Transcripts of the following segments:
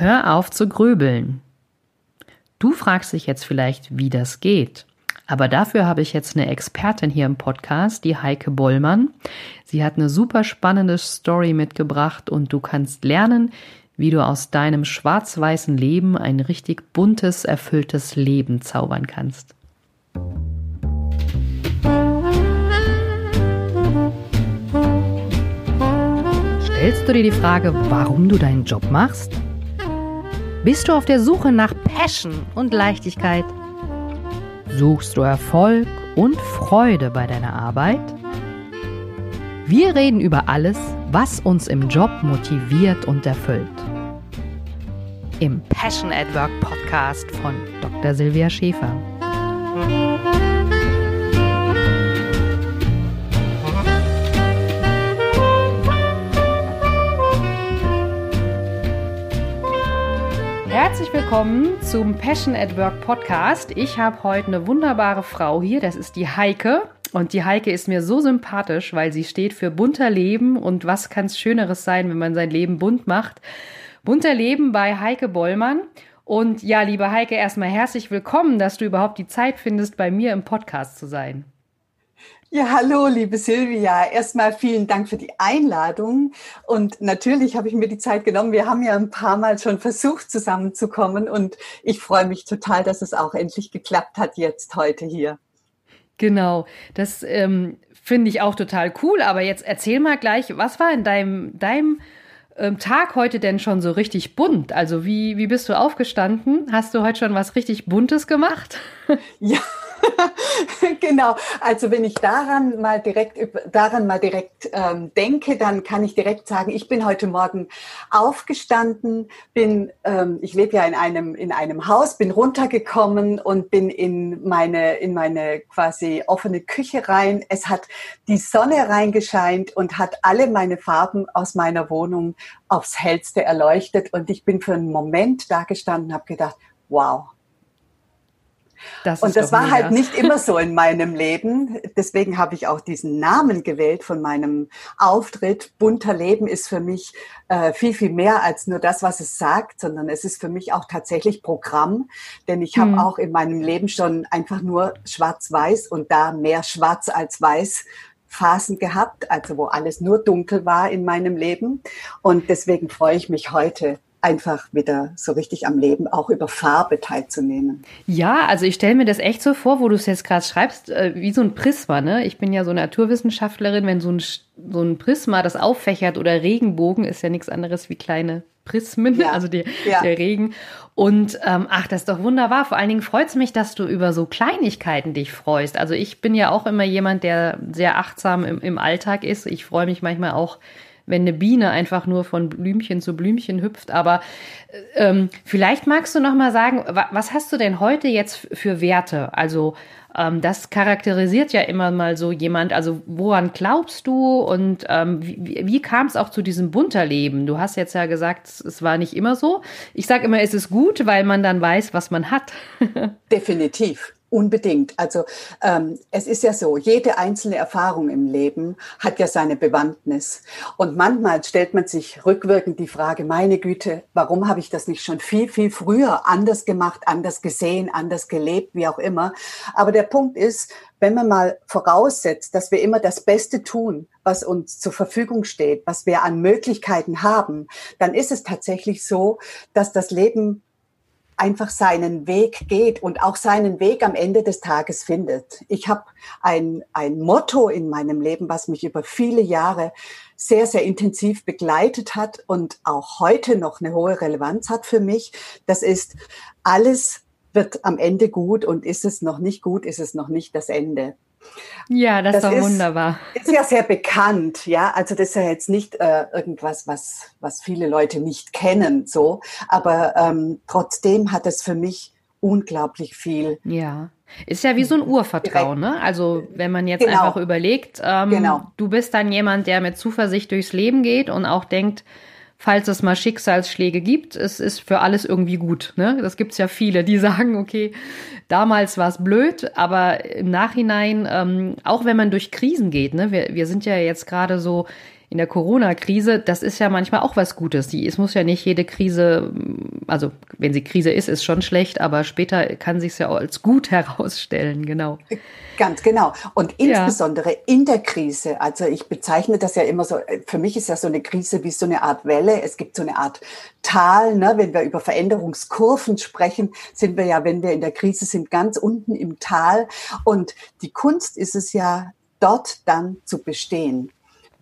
Hör auf zu grübeln. Du fragst dich jetzt vielleicht, wie das geht. Aber dafür habe ich jetzt eine Expertin hier im Podcast, die Heike Bollmann. Sie hat eine super spannende Story mitgebracht und du kannst lernen, wie du aus deinem schwarz-weißen Leben ein richtig buntes, erfülltes Leben zaubern kannst. Stellst du dir die Frage, warum du deinen Job machst? Bist du auf der Suche nach Passion und Leichtigkeit? Suchst du Erfolg und Freude bei deiner Arbeit? Wir reden über alles, was uns im Job motiviert und erfüllt. Im Passion at Work Podcast von Dr. Silvia Schäfer. Willkommen zum Passion at Work Podcast. Ich habe heute eine wunderbare Frau hier, das ist die Heike. Und die Heike ist mir so sympathisch, weil sie steht für bunter Leben und was kann es Schöneres sein, wenn man sein Leben bunt macht. Bunter Leben bei Heike Bollmann. Und ja, liebe Heike, erstmal herzlich willkommen, dass du überhaupt die Zeit findest, bei mir im Podcast zu sein. Ja, hallo, liebe Silvia. Erstmal vielen Dank für die Einladung. Und natürlich habe ich mir die Zeit genommen. Wir haben ja ein paar Mal schon versucht, zusammenzukommen. Und ich freue mich total, dass es auch endlich geklappt hat jetzt heute hier. Genau, das ähm, finde ich auch total cool. Aber jetzt erzähl mal gleich, was war in deinem, deinem ähm, Tag heute denn schon so richtig bunt? Also wie, wie bist du aufgestanden? Hast du heute schon was richtig Buntes gemacht? Ja. genau. Also wenn ich daran mal direkt daran mal direkt ähm, denke, dann kann ich direkt sagen, ich bin heute Morgen aufgestanden, bin ähm, ich lebe ja in einem in einem Haus, bin runtergekommen und bin in meine in meine quasi offene Küche rein. Es hat die Sonne reingescheint und hat alle meine Farben aus meiner Wohnung aufs hellste erleuchtet und ich bin für einen Moment da gestanden, habe gedacht, wow, das und das war mega. halt nicht immer so in meinem Leben. Deswegen habe ich auch diesen Namen gewählt von meinem Auftritt. Bunter Leben ist für mich äh, viel, viel mehr als nur das, was es sagt, sondern es ist für mich auch tatsächlich Programm. Denn ich habe hm. auch in meinem Leben schon einfach nur schwarz-weiß und da mehr schwarz als weiß Phasen gehabt, also wo alles nur dunkel war in meinem Leben. Und deswegen freue ich mich heute einfach wieder so richtig am Leben, auch über Farbe teilzunehmen. Ja, also ich stelle mir das echt so vor, wo du es jetzt gerade schreibst, äh, wie so ein Prisma. Ne? Ich bin ja so Naturwissenschaftlerin, wenn so ein, so ein Prisma das auffächert oder Regenbogen ist ja nichts anderes wie kleine Prismen, ja. also die, ja. der Regen. Und ähm, ach, das ist doch wunderbar. Vor allen Dingen freut es mich, dass du über so Kleinigkeiten dich freust. Also ich bin ja auch immer jemand, der sehr achtsam im, im Alltag ist. Ich freue mich manchmal auch wenn eine Biene einfach nur von Blümchen zu Blümchen hüpft. Aber ähm, vielleicht magst du noch mal sagen, was hast du denn heute jetzt für Werte? Also ähm, das charakterisiert ja immer mal so jemand. Also woran glaubst du und ähm, wie, wie kam es auch zu diesem Bunterleben? Du hast jetzt ja gesagt, es war nicht immer so. Ich sage immer, es ist gut, weil man dann weiß, was man hat. Definitiv. Unbedingt. Also ähm, es ist ja so, jede einzelne Erfahrung im Leben hat ja seine Bewandtnis. Und manchmal stellt man sich rückwirkend die Frage, meine Güte, warum habe ich das nicht schon viel, viel früher anders gemacht, anders gesehen, anders gelebt, wie auch immer. Aber der Punkt ist, wenn man mal voraussetzt, dass wir immer das Beste tun, was uns zur Verfügung steht, was wir an Möglichkeiten haben, dann ist es tatsächlich so, dass das Leben einfach seinen Weg geht und auch seinen Weg am Ende des Tages findet. Ich habe ein, ein Motto in meinem Leben, was mich über viele Jahre sehr, sehr intensiv begleitet hat und auch heute noch eine hohe Relevanz hat für mich. Das ist, alles wird am Ende gut und ist es noch nicht gut, ist es noch nicht das Ende. Ja, das, das ist wunderbar. Ist ja sehr bekannt, ja. Also das ist ja jetzt nicht äh, irgendwas, was was viele Leute nicht kennen, so. Aber ähm, trotzdem hat es für mich unglaublich viel. Ja. Ist ja wie so ein Urvertrauen, ne? Also wenn man jetzt genau. einfach überlegt, ähm, genau. du bist dann jemand, der mit Zuversicht durchs Leben geht und auch denkt, falls es mal Schicksalsschläge gibt, es ist für alles irgendwie gut. Ne? Das gibt's ja viele, die sagen, okay, damals war es blöd, aber im Nachhinein, ähm, auch wenn man durch Krisen geht, ne, wir, wir sind ja jetzt gerade so in der Corona-Krise, das ist ja manchmal auch was Gutes. Die, es muss ja nicht jede Krise also wenn sie Krise ist, ist schon schlecht, aber später kann sich ja auch als gut herausstellen, genau. Ganz genau. Und insbesondere ja. in der Krise, also ich bezeichne das ja immer so, für mich ist ja so eine Krise wie so eine Art Welle. Es gibt so eine Art Tal, ne? wenn wir über Veränderungskurven sprechen, sind wir ja, wenn wir in der Krise sind, ganz unten im Tal. Und die Kunst ist es ja, dort dann zu bestehen.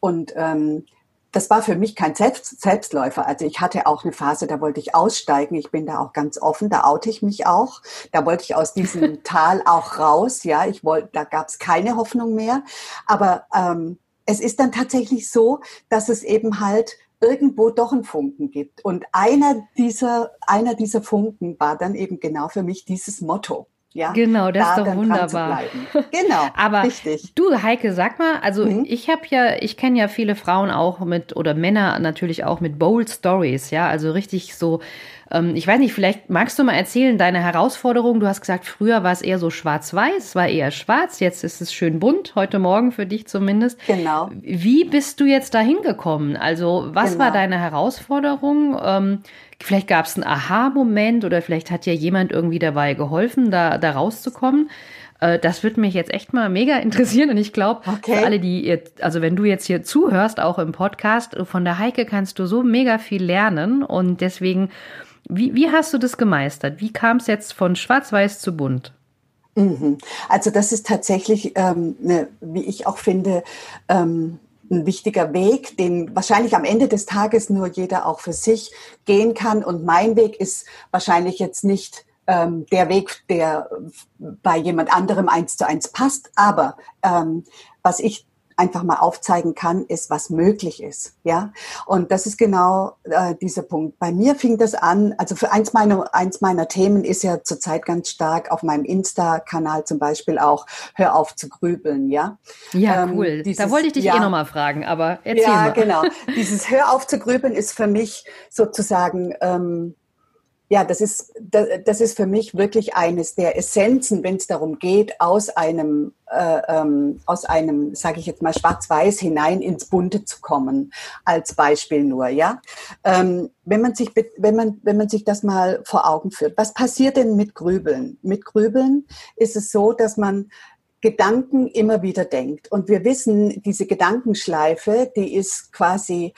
Und ähm, das war für mich kein Selbst Selbstläufer. Also ich hatte auch eine Phase, da wollte ich aussteigen. Ich bin da auch ganz offen, da oute ich mich auch. Da wollte ich aus diesem Tal auch raus. Ja, ich wollte, da gab es keine Hoffnung mehr. Aber ähm, es ist dann tatsächlich so, dass es eben halt irgendwo doch einen Funken gibt. Und einer dieser, einer dieser Funken war dann eben genau für mich dieses Motto. Ja, genau, das da ist doch wunderbar. Genau, aber richtig. du Heike, sag mal, also mhm. ich habe ja, ich kenne ja viele Frauen auch mit oder Männer natürlich auch mit bold Stories, ja, also richtig so ähm, ich weiß nicht, vielleicht magst du mal erzählen, deine Herausforderung. Du hast gesagt, früher war es eher so schwarz-weiß, war eher schwarz, jetzt ist es schön bunt, heute Morgen für dich zumindest. Genau. Wie bist du jetzt da hingekommen? Also, was genau. war deine Herausforderung? Ähm, vielleicht gab es einen Aha-Moment oder vielleicht hat dir jemand irgendwie dabei geholfen, da, da rauszukommen. Äh, das würde mich jetzt echt mal mega interessieren und ich glaube, okay. für alle, die jetzt, also wenn du jetzt hier zuhörst, auch im Podcast, von der Heike kannst du so mega viel lernen und deswegen wie, wie hast du das gemeistert? Wie kam es jetzt von schwarz-weiß zu bunt? Mhm. Also das ist tatsächlich, ähm, ne, wie ich auch finde, ähm, ein wichtiger Weg, den wahrscheinlich am Ende des Tages nur jeder auch für sich gehen kann. Und mein Weg ist wahrscheinlich jetzt nicht ähm, der Weg, der bei jemand anderem eins zu eins passt. Aber ähm, was ich einfach mal aufzeigen kann, ist, was möglich ist. Ja, und das ist genau äh, dieser Punkt. Bei mir fing das an, also für eins meiner, eins meiner Themen ist ja zurzeit ganz stark auf meinem Insta-Kanal zum Beispiel auch, hör auf zu grübeln, ja. Ja, ähm, cool. Dieses, da wollte ich dich eh ja, eh nochmal fragen, aber erzähl ja, mal. Ja, genau. Dieses hör auf zu grübeln ist für mich sozusagen, ähm, ja, das ist, das ist für mich wirklich eines der Essenzen, wenn es darum geht, aus einem, äh, ähm, aus einem, sage ich jetzt mal, Schwarz-Weiß hinein ins Bunte zu kommen, als Beispiel nur, ja. Ähm, wenn man sich, wenn man, wenn man sich das mal vor Augen führt, was passiert denn mit Grübeln? Mit Grübeln ist es so, dass man Gedanken immer wieder denkt. Und wir wissen, diese Gedankenschleife, die ist quasi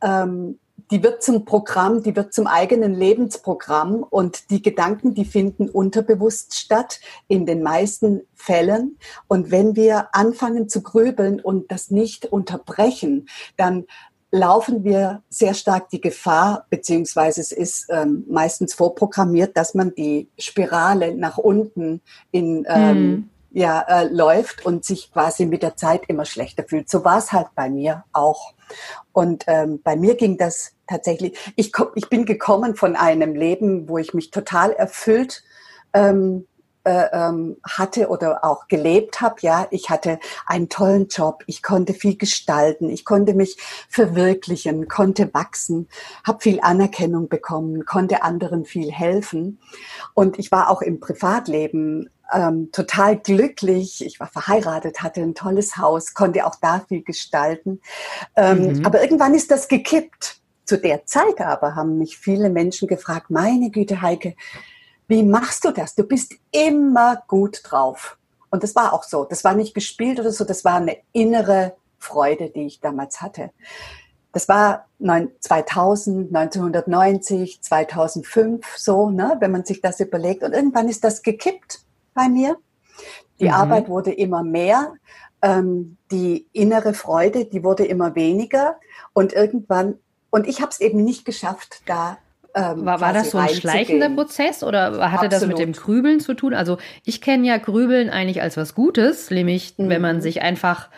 ähm, die wird zum Programm, die wird zum eigenen Lebensprogramm und die Gedanken, die finden unterbewusst statt in den meisten Fällen. Und wenn wir anfangen zu grübeln und das nicht unterbrechen, dann laufen wir sehr stark die Gefahr, beziehungsweise es ist ähm, meistens vorprogrammiert, dass man die Spirale nach unten in ähm, mm. ja, äh, läuft und sich quasi mit der Zeit immer schlechter fühlt. So war es halt bei mir auch. Und ähm, bei mir ging das tatsächlich, ich, ich bin gekommen von einem Leben, wo ich mich total erfüllt ähm, äh, ähm, hatte oder auch gelebt habe. Ja, ich hatte einen tollen Job, ich konnte viel gestalten, ich konnte mich verwirklichen, konnte wachsen, habe viel Anerkennung bekommen, konnte anderen viel helfen und ich war auch im Privatleben ähm, total glücklich. Ich war verheiratet, hatte ein tolles Haus, konnte auch da viel gestalten. Ähm, mhm. Aber irgendwann ist das gekippt. Zu der Zeit aber haben mich viele Menschen gefragt, meine Güte, Heike, wie machst du das? Du bist immer gut drauf. Und das war auch so. Das war nicht gespielt oder so, das war eine innere Freude, die ich damals hatte. Das war 2000, 1990, 2005 so, ne, wenn man sich das überlegt. Und irgendwann ist das gekippt bei mir. Die mhm. Arbeit wurde immer mehr. Ähm, die innere Freude, die wurde immer weniger. Und irgendwann und ich habe es eben nicht geschafft, da ähm, war, war das so ein schleichender Prozess oder hatte Absolut. das mit dem Grübeln zu tun? Also ich kenne ja Grübeln eigentlich als was Gutes, nämlich mhm. wenn man mhm. sich einfach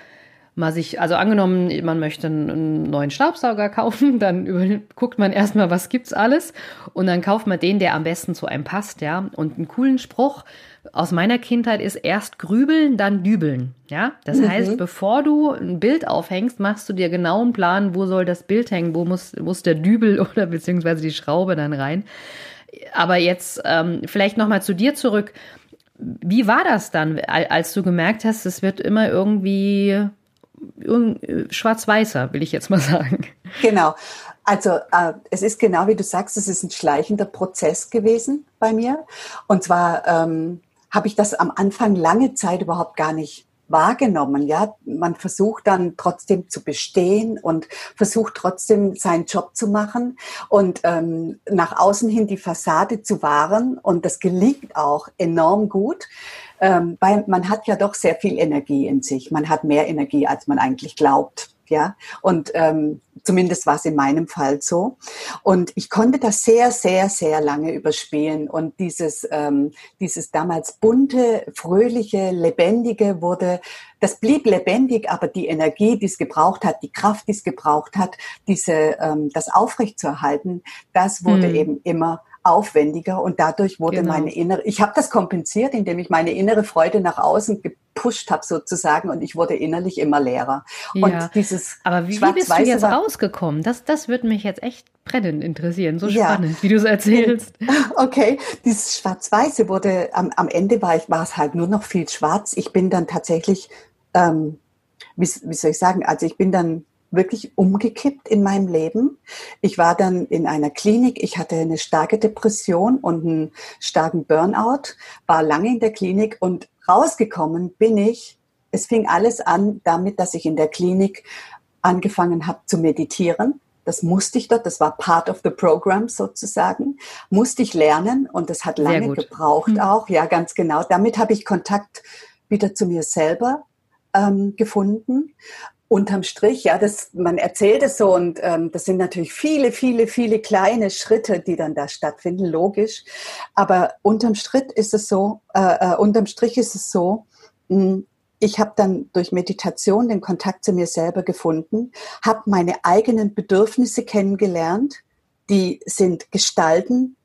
mal sich, also angenommen, man möchte einen neuen Staubsauger kaufen, dann über, guckt man erstmal, was gibt's alles und dann kauft man den, der am besten zu einem passt, ja. Und einen coolen Spruch aus meiner Kindheit ist erst grübeln, dann dübeln, ja. Das mhm. heißt, bevor du ein Bild aufhängst, machst du dir genau einen Plan, wo soll das Bild hängen, wo muss, muss der Dübel oder beziehungsweise die Schraube dann rein. Aber jetzt ähm, vielleicht nochmal zu dir zurück. Wie war das dann, als du gemerkt hast, es wird immer irgendwie schwarz-weißer, will ich jetzt mal sagen. Genau. Also äh, es ist genau wie du sagst, es ist ein schleichender Prozess gewesen bei mir. Und zwar ähm, habe ich das am Anfang lange Zeit überhaupt gar nicht wahrgenommen. Ja, man versucht dann trotzdem zu bestehen und versucht trotzdem seinen Job zu machen und ähm, nach außen hin die Fassade zu wahren. Und das gelingt auch enorm gut. Ähm, weil man hat ja doch sehr viel Energie in sich. Man hat mehr Energie, als man eigentlich glaubt ja. Und ähm, zumindest war es in meinem Fall so. Und ich konnte das sehr, sehr, sehr lange überspielen. Und dieses, ähm, dieses damals bunte, fröhliche, lebendige wurde, das blieb lebendig, aber die Energie, die es gebraucht hat, die Kraft, die es gebraucht hat, diese, ähm, das aufrechtzuerhalten, das wurde mhm. eben immer aufwendiger und dadurch wurde genau. meine innere, ich habe das kompensiert, indem ich meine innere Freude nach außen gepusht habe sozusagen und ich wurde innerlich immer leerer. Ja. Und dieses Aber wie, wie bist du jetzt rausgekommen? Das, das würde mich jetzt echt brennend interessieren, so spannend, ja. wie du es erzählst. Okay, dieses Schwarz-Weiße wurde, am, am Ende war, ich, war es halt nur noch viel schwarz. Ich bin dann tatsächlich, ähm, wie, wie soll ich sagen, also ich bin dann wirklich umgekippt in meinem Leben. Ich war dann in einer Klinik, ich hatte eine starke Depression und einen starken Burnout, war lange in der Klinik und rausgekommen bin ich. Es fing alles an damit, dass ich in der Klinik angefangen habe zu meditieren. Das musste ich dort, das war part of the program sozusagen, musste ich lernen und das hat lange gebraucht mhm. auch, ja ganz genau. Damit habe ich Kontakt wieder zu mir selber ähm, gefunden unterm Strich, ja, das, man erzählt es so und ähm, das sind natürlich viele, viele, viele kleine Schritte, die dann da stattfinden, logisch. Aber unterm Strich ist es so, äh, äh, unterm Strich ist es so, mh, hm, ich habe dann durch Meditation den Kontakt zu mir selber gefunden, habe meine eigenen Bedürfnisse kennengelernt, die sind gestalten,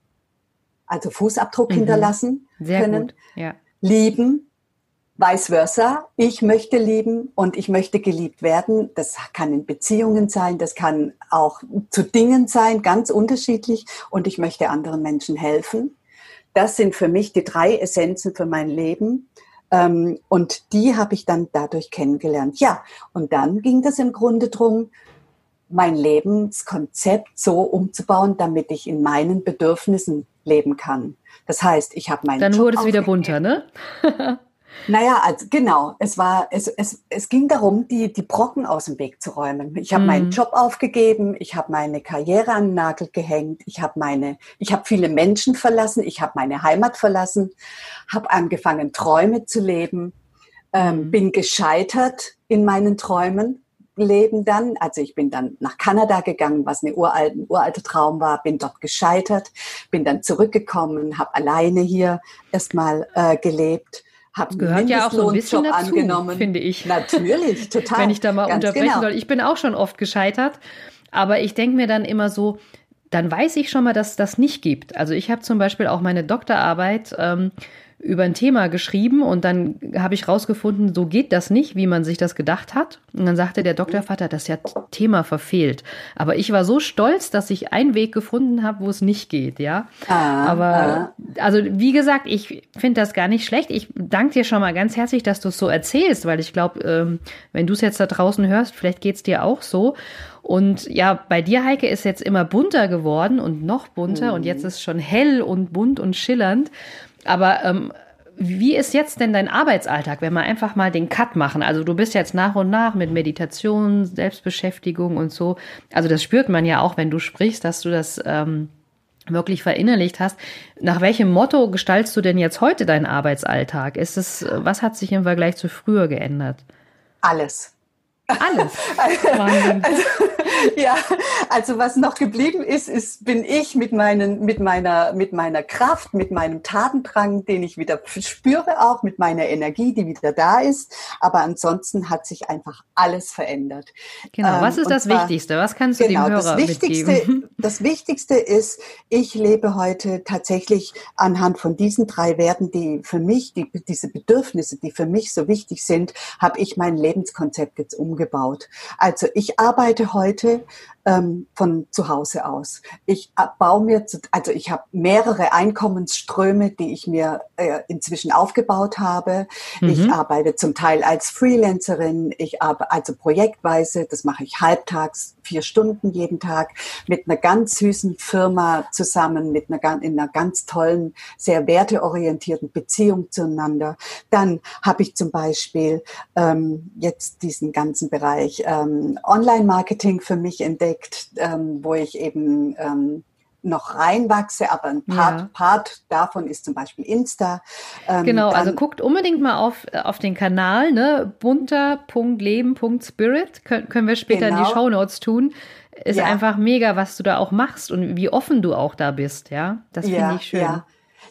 also Fußabdruck mhm. hinterlassen Sehr können, gut. Ja. lieben, Vice versa. Ich möchte lieben und ich möchte geliebt werden. Das kann in Beziehungen sein, das kann auch zu Dingen sein, ganz unterschiedlich. Und ich möchte anderen Menschen helfen. Das sind für mich die drei Essenzen für mein Leben. Ähm, und die habe ich dann dadurch kennengelernt. Ja, und dann ging das im Grunde drum, mein Lebenskonzept so umzubauen, damit ich in meinen Bedürfnissen leben kann. Das heißt, ich habe meinen Dann wurde es wieder bunter, ne? Naja, also genau. Es war, es, es, es ging darum, die, die Brocken aus dem Weg zu räumen. Ich habe mhm. meinen Job aufgegeben, ich habe meine Karriere an den Nagel gehängt, ich habe meine, ich habe viele Menschen verlassen, ich habe meine Heimat verlassen, habe angefangen, Träume zu leben, ähm, mhm. bin gescheitert in meinen Träumen. Leben dann, also ich bin dann nach Kanada gegangen, was eine uralte, ein uralter Traum war, bin dort gescheitert, bin dann zurückgekommen, habe alleine hier erstmal äh, gelebt habe gehört ja auch so ein bisschen dazu, angenommen. finde ich. Natürlich, total. Wenn ich da mal unterbrechen genau. soll. Ich bin auch schon oft gescheitert, aber ich denke mir dann immer so, dann weiß ich schon mal, dass das nicht gibt. Also ich habe zum Beispiel auch meine Doktorarbeit ähm, über ein Thema geschrieben und dann habe ich rausgefunden, so geht das nicht, wie man sich das gedacht hat. Und dann sagte der Doktorvater, das ist ja Thema verfehlt. Aber ich war so stolz, dass ich einen Weg gefunden habe, wo es nicht geht, ja. Ah, Aber ah. also wie gesagt, ich finde das gar nicht schlecht. Ich danke dir schon mal ganz herzlich, dass du es so erzählst, weil ich glaube, ähm, wenn du es jetzt da draußen hörst, vielleicht geht es dir auch so. Und ja, bei dir, Heike, ist jetzt immer bunter geworden und noch bunter mhm. und jetzt ist es schon hell und bunt und schillernd. Aber ähm, wie ist jetzt denn dein Arbeitsalltag, wenn wir einfach mal den Cut machen? Also du bist jetzt nach und nach mit Meditation, Selbstbeschäftigung und so. Also das spürt man ja auch, wenn du sprichst, dass du das ähm, wirklich verinnerlicht hast. Nach welchem Motto gestaltst du denn jetzt heute deinen Arbeitsalltag? Ist es, was hat sich im Vergleich zu früher geändert? Alles. Alles. Wahnsinn. Also, ja, also was noch geblieben ist, ist, bin ich mit meinen, mit meiner, mit meiner Kraft, mit meinem Tatendrang, den ich wieder spüre auch, mit meiner Energie, die wieder da ist. Aber ansonsten hat sich einfach alles verändert. Genau. Was ist ähm, das zwar, Wichtigste? Was kannst du genau, dem Hörer das Wichtigste, mitgeben? Das Wichtigste ist, ich lebe heute tatsächlich anhand von diesen drei Werten, die für mich, die, diese Bedürfnisse, die für mich so wichtig sind, habe ich mein Lebenskonzept jetzt umgesetzt umgebaut. Also ich arbeite heute ähm, von zu Hause aus. Ich äh, baue mir, zu, also ich habe mehrere Einkommensströme, die ich mir äh, inzwischen aufgebaut habe. Mhm. Ich arbeite zum Teil als Freelancerin, ich arbeite also projektweise, das mache ich halbtags, vier Stunden jeden Tag mit einer ganz süßen Firma zusammen, mit einer, in einer ganz tollen, sehr werteorientierten Beziehung zueinander. Dann habe ich zum Beispiel ähm, jetzt diesen ganzen Bereich ähm, Online-Marketing für mich entdeckt ähm, wo ich eben ähm, noch reinwachse, aber ein Part, ja. Part davon ist zum Beispiel Insta. Ähm, genau, also guckt unbedingt mal auf, auf den Kanal, ne? bunter.leben.spirit, Kön können wir später genau. in die genau. Show Notes tun. Ist ja. einfach mega, was du da auch machst und wie offen du auch da bist, ja. Das ja, finde ich schön. Ja.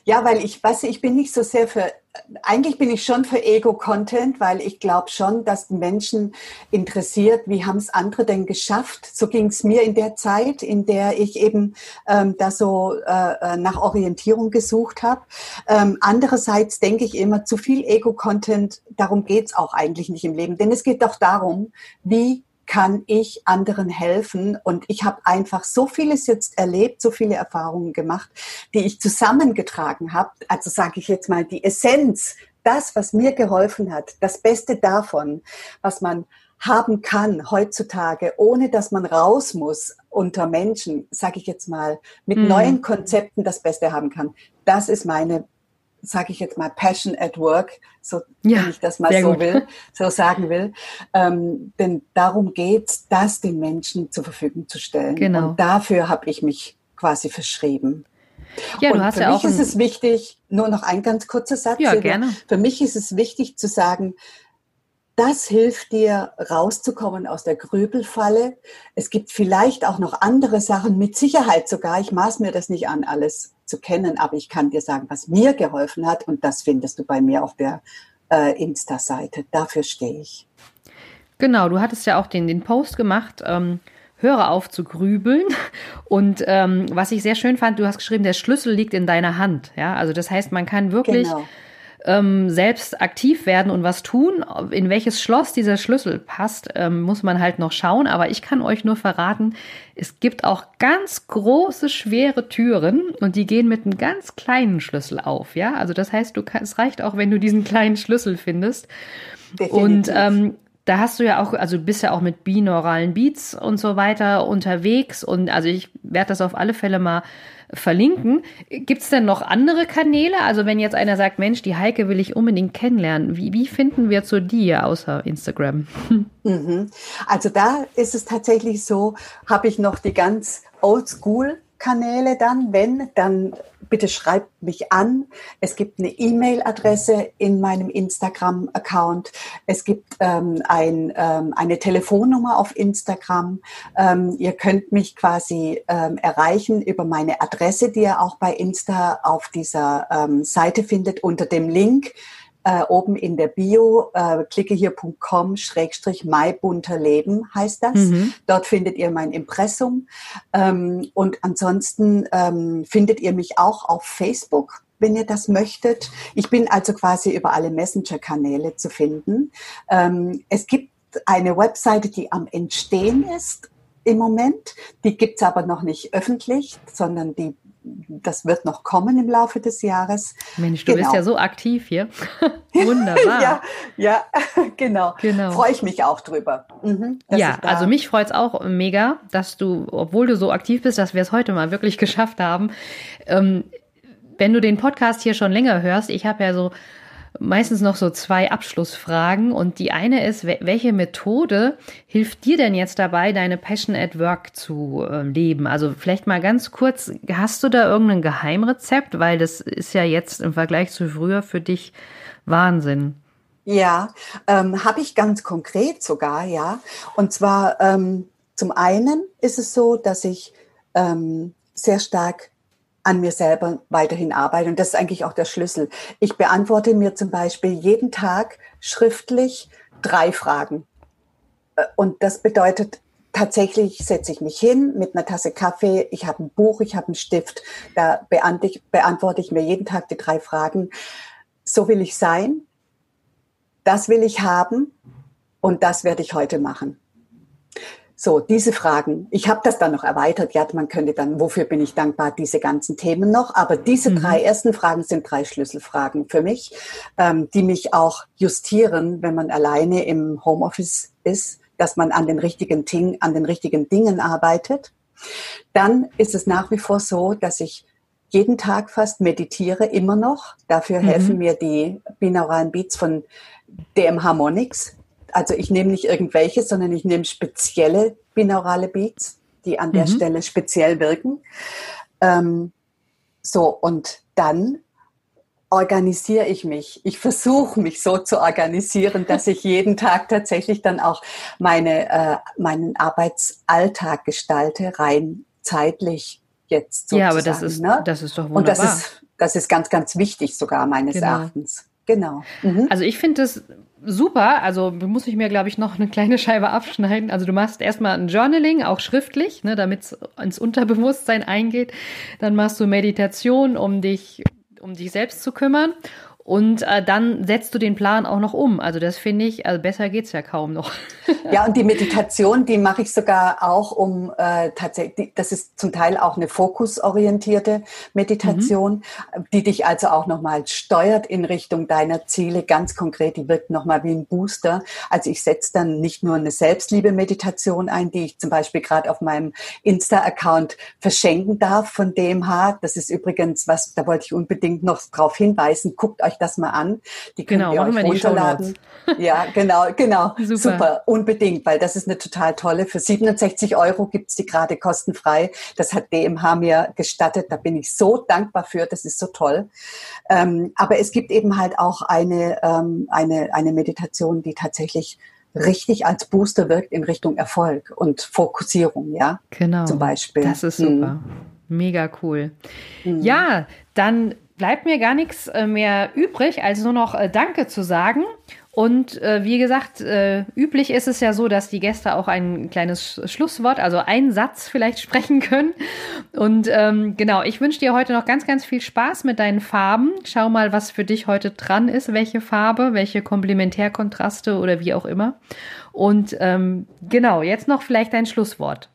Ja, weil ich weiß, ich bin nicht so sehr für, eigentlich bin ich schon für Ego-Content, weil ich glaube schon, dass die Menschen interessiert, wie haben es andere denn geschafft. So ging es mir in der Zeit, in der ich eben ähm, da so äh, äh, nach Orientierung gesucht habe. Ähm, andererseits denke ich immer, zu viel Ego-Content, darum geht's auch eigentlich nicht im Leben. Denn es geht doch darum, wie kann ich anderen helfen? Und ich habe einfach so vieles jetzt erlebt, so viele Erfahrungen gemacht, die ich zusammengetragen habe. Also sage ich jetzt mal die Essenz, das, was mir geholfen hat, das Beste davon, was man haben kann heutzutage, ohne dass man raus muss unter Menschen, sage ich jetzt mal, mit mm. neuen Konzepten das Beste haben kann. Das ist meine sage ich jetzt mal, Passion at Work, so ja, wenn ich das mal so gut. will, so sagen will. Ähm, denn darum geht's, das den Menschen zur Verfügung zu stellen. Genau. Und dafür habe ich mich quasi verschrieben. Ja, du Und hast für ja mich auch ist es wichtig, nur noch ein ganz kurzer Satz. Ja, gerne. Für mich ist es wichtig zu sagen, das hilft dir rauszukommen aus der Grübelfalle. Es gibt vielleicht auch noch andere Sachen, mit Sicherheit sogar. Ich maß mir das nicht an, alles zu kennen, aber ich kann dir sagen, was mir geholfen hat und das findest du bei mir auf der äh, Insta-Seite. Dafür stehe ich. Genau, du hattest ja auch den, den Post gemacht. Ähm höre auf zu grübeln. Und ähm, was ich sehr schön fand, du hast geschrieben, der Schlüssel liegt in deiner Hand. Ja, also das heißt, man kann wirklich genau ähm, selbst aktiv werden und was tun. In welches Schloss dieser Schlüssel passt, ähm, muss man halt noch schauen. Aber ich kann euch nur verraten, es gibt auch ganz große, schwere Türen und die gehen mit einem ganz kleinen Schlüssel auf. Ja, also das heißt, du kannst, es reicht auch, wenn du diesen kleinen Schlüssel findest. Definitiv. Und ähm, da hast du ja auch, also du bist ja auch mit binauralen Beats und so weiter unterwegs und also ich werde das auf alle Fälle mal verlinken. Gibt es denn noch andere Kanäle? Also wenn jetzt einer sagt, Mensch, die Heike will ich unbedingt kennenlernen, wie, wie finden wir zu dir außer Instagram? Mhm. Also da ist es tatsächlich so, habe ich noch die ganz oldschool Kanäle dann, wenn, dann bitte schreibt mich an. Es gibt eine E-Mail-Adresse in meinem Instagram-Account. Es gibt ähm, ein, ähm, eine Telefonnummer auf Instagram. Ähm, ihr könnt mich quasi ähm, erreichen über meine Adresse, die ihr auch bei Insta auf dieser ähm, Seite findet unter dem Link äh, oben in der Bio, äh, klicke hier.com, Schrägstrich Leben heißt das. Mhm. Dort findet ihr mein Impressum. Ähm, und ansonsten ähm, findet ihr mich auch auf Facebook wenn ihr das möchtet. Ich bin also quasi über alle Messenger-Kanäle zu finden. Ähm, es gibt eine Webseite, die am Entstehen ist im Moment. Die gibt's aber noch nicht öffentlich, sondern die das wird noch kommen im Laufe des Jahres. Mensch, du genau. bist ja so aktiv hier. Wunderbar. ja, ja, genau. genau. Freue ich mich auch drüber. Mhm, ja, also mich freut es auch mega, dass du, obwohl du so aktiv bist, dass wir es heute mal wirklich geschafft haben. Ähm, wenn du den Podcast hier schon länger hörst, ich habe ja so meistens noch so zwei Abschlussfragen. Und die eine ist, welche Methode hilft dir denn jetzt dabei, deine Passion at Work zu äh, leben? Also vielleicht mal ganz kurz, hast du da irgendein Geheimrezept? Weil das ist ja jetzt im Vergleich zu früher für dich Wahnsinn. Ja, ähm, habe ich ganz konkret sogar, ja. Und zwar ähm, zum einen ist es so, dass ich ähm, sehr stark an mir selber weiterhin arbeite. Und das ist eigentlich auch der Schlüssel. Ich beantworte mir zum Beispiel jeden Tag schriftlich drei Fragen. Äh, und das bedeutet, tatsächlich setze ich mich hin mit einer Tasse Kaffee, ich habe ein Buch, ich habe einen Stift, da beantworte ich mir jeden Tag die drei Fragen. So will ich sein, das will ich haben Und das werde ich heute machen. So, diese Fragen. Ich habe das dann noch erweitert. Ja, man könnte dann, wofür bin ich dankbar, diese ganzen Themen noch. Aber diese mhm. drei ersten Fragen sind drei Schlüsselfragen für mich, ähm, die mich auch justieren, wenn man alleine im Homeoffice ist, dass man an den richtigen, Ting, an den richtigen Dingen arbeitet. Dann ist es nach wie vor so, dass ich jeden Tag fast meditiere, immer noch. Dafür mhm. helfen mir die binauralen Beats von DM Harmonics also ich nehme nicht irgendwelche, sondern ich nehme spezielle binaurale Beats, die an der mhm. Stelle speziell wirken. Ähm, so, und dann organisiere ich mich. Ich versuche mich so zu organisieren, dass ich jeden Tag tatsächlich dann auch meine, äh, meinen Arbeitsalltag gestalte, rein zeitlich jetzt sozusagen. Ja, aber das ist, ne? das ist doch wunderbar. Und das ist, das ist ganz, ganz wichtig sogar meines genau. Erachtens. Genau. Mhm. Also ich finde das super. Also muss ich mir, glaube ich, noch eine kleine Scheibe abschneiden. Also du machst erstmal ein Journaling, auch schriftlich, ne, damit es ins Unterbewusstsein eingeht. Dann machst du Meditation, um dich um dich selbst zu kümmern. Und äh, dann setzt du den Plan auch noch um. Also das finde ich, also besser geht's ja kaum noch. ja, und die Meditation, die mache ich sogar auch um äh, tatsächlich, das ist zum Teil auch eine fokusorientierte Meditation, mhm. die dich also auch nochmal steuert in Richtung deiner Ziele, ganz konkret, die wirkt nochmal wie ein Booster. Also ich setze dann nicht nur eine Selbstliebe-Meditation ein, die ich zum Beispiel gerade auf meinem Insta-Account verschenken darf von DMH. Das ist übrigens was, da wollte ich unbedingt noch drauf hinweisen. Guckt euch euch das mal an. Die könnt genau, ihr euch runterladen. Ja, genau, genau. Super. Super. unbedingt, weil das ist eine total tolle. Für 67 Euro gibt's die gerade kostenfrei. Das hat DMH mir gestattet. Da bin ich so dankbar für. Das ist so toll. Ähm, aber es gibt eben halt auch eine, ähm, eine, eine Meditation, die tatsächlich richtig als Booster wirkt in Richtung Erfolg und Fokussierung, ja. Genau. Zum Beispiel. Das ist super. Hm. Mega cool. Hm. Ja, dann bleibt mir gar nichts äh, mehr übrig, als nur noch äh, Danke zu sagen. Und äh, wie gesagt, äh, üblich ist es ja so, dass die Gäste auch ein kleines Schlusswort, also einen Satz vielleicht sprechen können. Und ähm, genau, ich wünsche dir heute noch ganz, ganz viel Spaß mit deinen Farben. Schau mal, was für dich heute dran ist, welche Farbe, welche Komplementärkontraste oder wie auch immer. Und ähm, genau, jetzt noch vielleicht dein Schlusswort.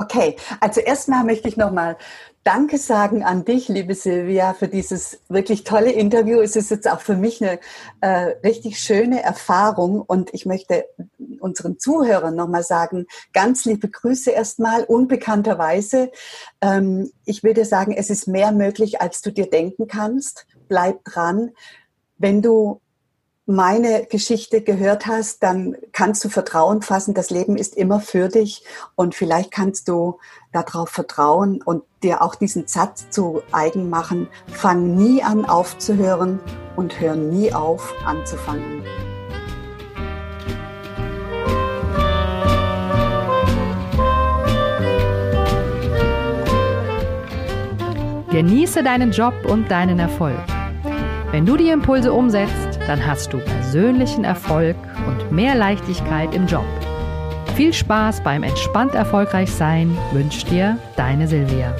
Okay, also erstmal möchte ich nochmal Danke sagen an dich, liebe Silvia, für dieses wirklich tolle Interview. Es ist jetzt auch für mich eine äh, richtig schöne Erfahrung und ich möchte unseren Zuhörern nochmal sagen, ganz liebe Grüße erstmal, unbekannterweise. Ähm, ich dir sagen, es ist mehr möglich, als du dir denken kannst. Bleib dran. Wenn du meine Geschichte gehört hast, dann kannst du Vertrauen fassen. Das Leben ist immer für dich und vielleicht kannst du darauf vertrauen und dir auch diesen Satz zu eigen machen. Fang nie an aufzuhören und hör nie auf anzufangen. Genieße deinen Job und deinen Erfolg. Wenn du die Impulse umsetzt, dann hast du persönlichen Erfolg und mehr Leichtigkeit im Job. Viel Spaß beim entspannt erfolgreich sein wünscht dir deine Silvia.